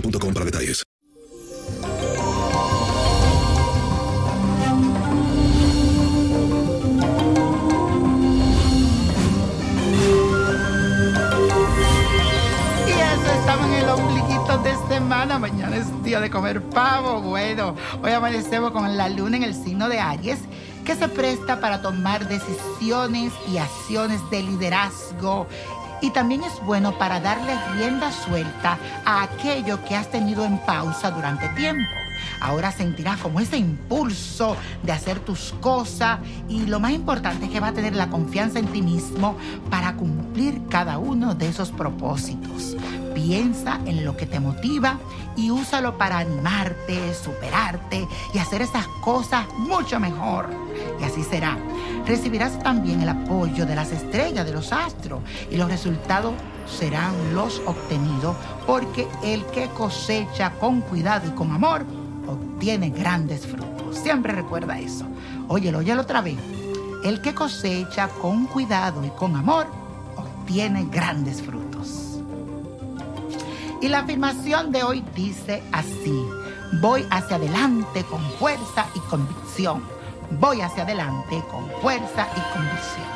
boostmobile.com para detalles. Y eso, estamos en el ombliguito de semana. Mañana es día de comer pavo. Bueno, hoy amanecemos con la luna en el signo de Aries, que se presta para tomar decisiones y acciones de liderazgo. Y también es bueno para darle rienda suelta a aquello que has tenido en pausa durante tiempo. Ahora sentirás como ese impulso de hacer tus cosas y lo más importante es que va a tener la confianza en ti mismo para cumplir cada uno de esos propósitos. Piensa en lo que te motiva y úsalo para animarte, superarte y hacer esas cosas mucho mejor. Y así será. Recibirás también el apoyo de las estrellas, de los astros y los resultados serán los obtenidos porque el que cosecha con cuidado y con amor obtiene grandes frutos. Siempre recuerda eso. Óyelo, óyelo otra vez. El que cosecha con cuidado y con amor obtiene grandes frutos. Y la afirmación de hoy dice así, voy hacia adelante con fuerza y convicción. Voy hacia adelante con fuerza y convicción.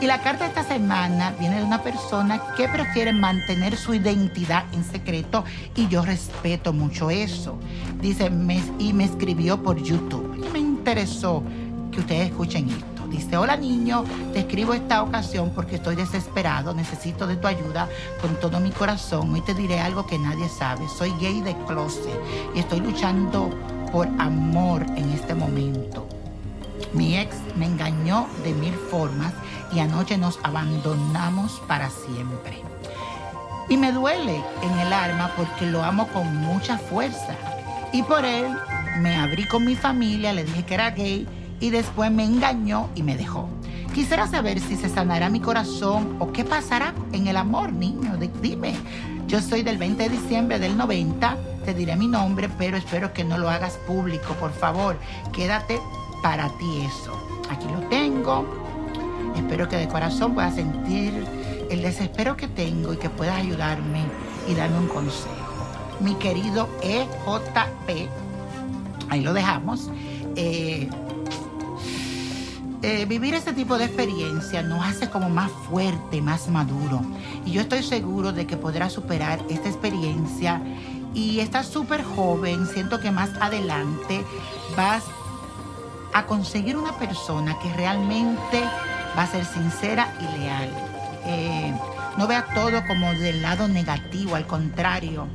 Y la carta de esta semana viene de una persona que prefiere mantener su identidad en secreto y yo respeto mucho eso. Dice, y me escribió por YouTube. Y me interesó que ustedes escuchen esto. Dice, hola niño, te escribo esta ocasión porque estoy desesperado, necesito de tu ayuda con todo mi corazón. Hoy te diré algo que nadie sabe. Soy gay de closet y estoy luchando por amor en este momento. Mi ex me engañó de mil formas y anoche nos abandonamos para siempre. Y me duele en el alma porque lo amo con mucha fuerza. Y por él me abrí con mi familia, le dije que era gay y después me engañó y me dejó. Quisiera saber si se sanará mi corazón o qué pasará en el amor, niño. Di- Dime, yo soy del 20 de diciembre del 90, te diré mi nombre, pero espero que no lo hagas público, por favor. Quédate para ti eso. Aquí lo tengo. Espero que de corazón puedas sentir el desespero que tengo y que puedas ayudarme y darme un consejo. Mi querido EJP, ahí lo dejamos. Eh, eh, vivir este tipo de experiencia nos hace como más fuerte, más maduro. Y yo estoy seguro de que podrás superar esta experiencia. Y estás súper joven, siento que más adelante vas a conseguir una persona que realmente va a ser sincera y leal. Eh, No vea todo como del lado negativo, al contrario.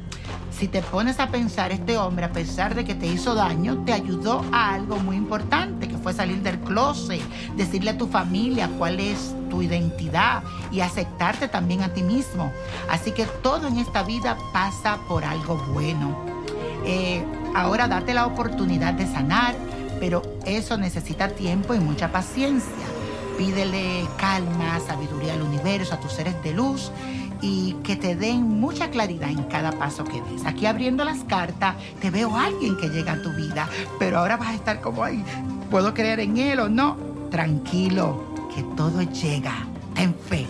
Si te pones a pensar, este hombre, a pesar de que te hizo daño, te ayudó a algo muy importante, que fue salir del closet, decirle a tu familia cuál es tu identidad y aceptarte también a ti mismo. Así que todo en esta vida pasa por algo bueno. Eh, ahora date la oportunidad de sanar, pero eso necesita tiempo y mucha paciencia. Pídele calma, sabiduría al universo, a tus seres de luz y que te den mucha claridad en cada paso que des. Aquí abriendo las cartas, te veo a alguien que llega a tu vida, pero ahora vas a estar como ahí, ¿puedo creer en él o no? Tranquilo, que todo llega. En fe.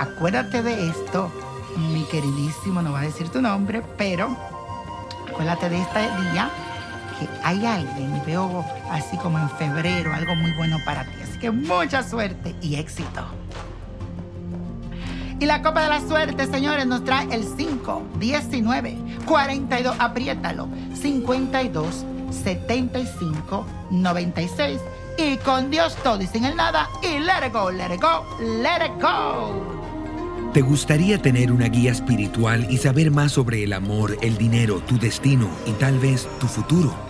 Acuérdate de esto, mi queridísimo, no va a decir tu nombre, pero acuérdate de este día que hay alguien, veo así como en febrero, algo muy bueno para ti. Así que mucha suerte y éxito. Y la copa de la suerte, señores, nos trae el 5, 19, 42, apriétalo, 52, 75, 96. Y con Dios todo y sin el nada. Y let it go, let it go, let it go. ¿Te gustaría tener una guía espiritual y saber más sobre el amor, el dinero, tu destino y tal vez tu futuro?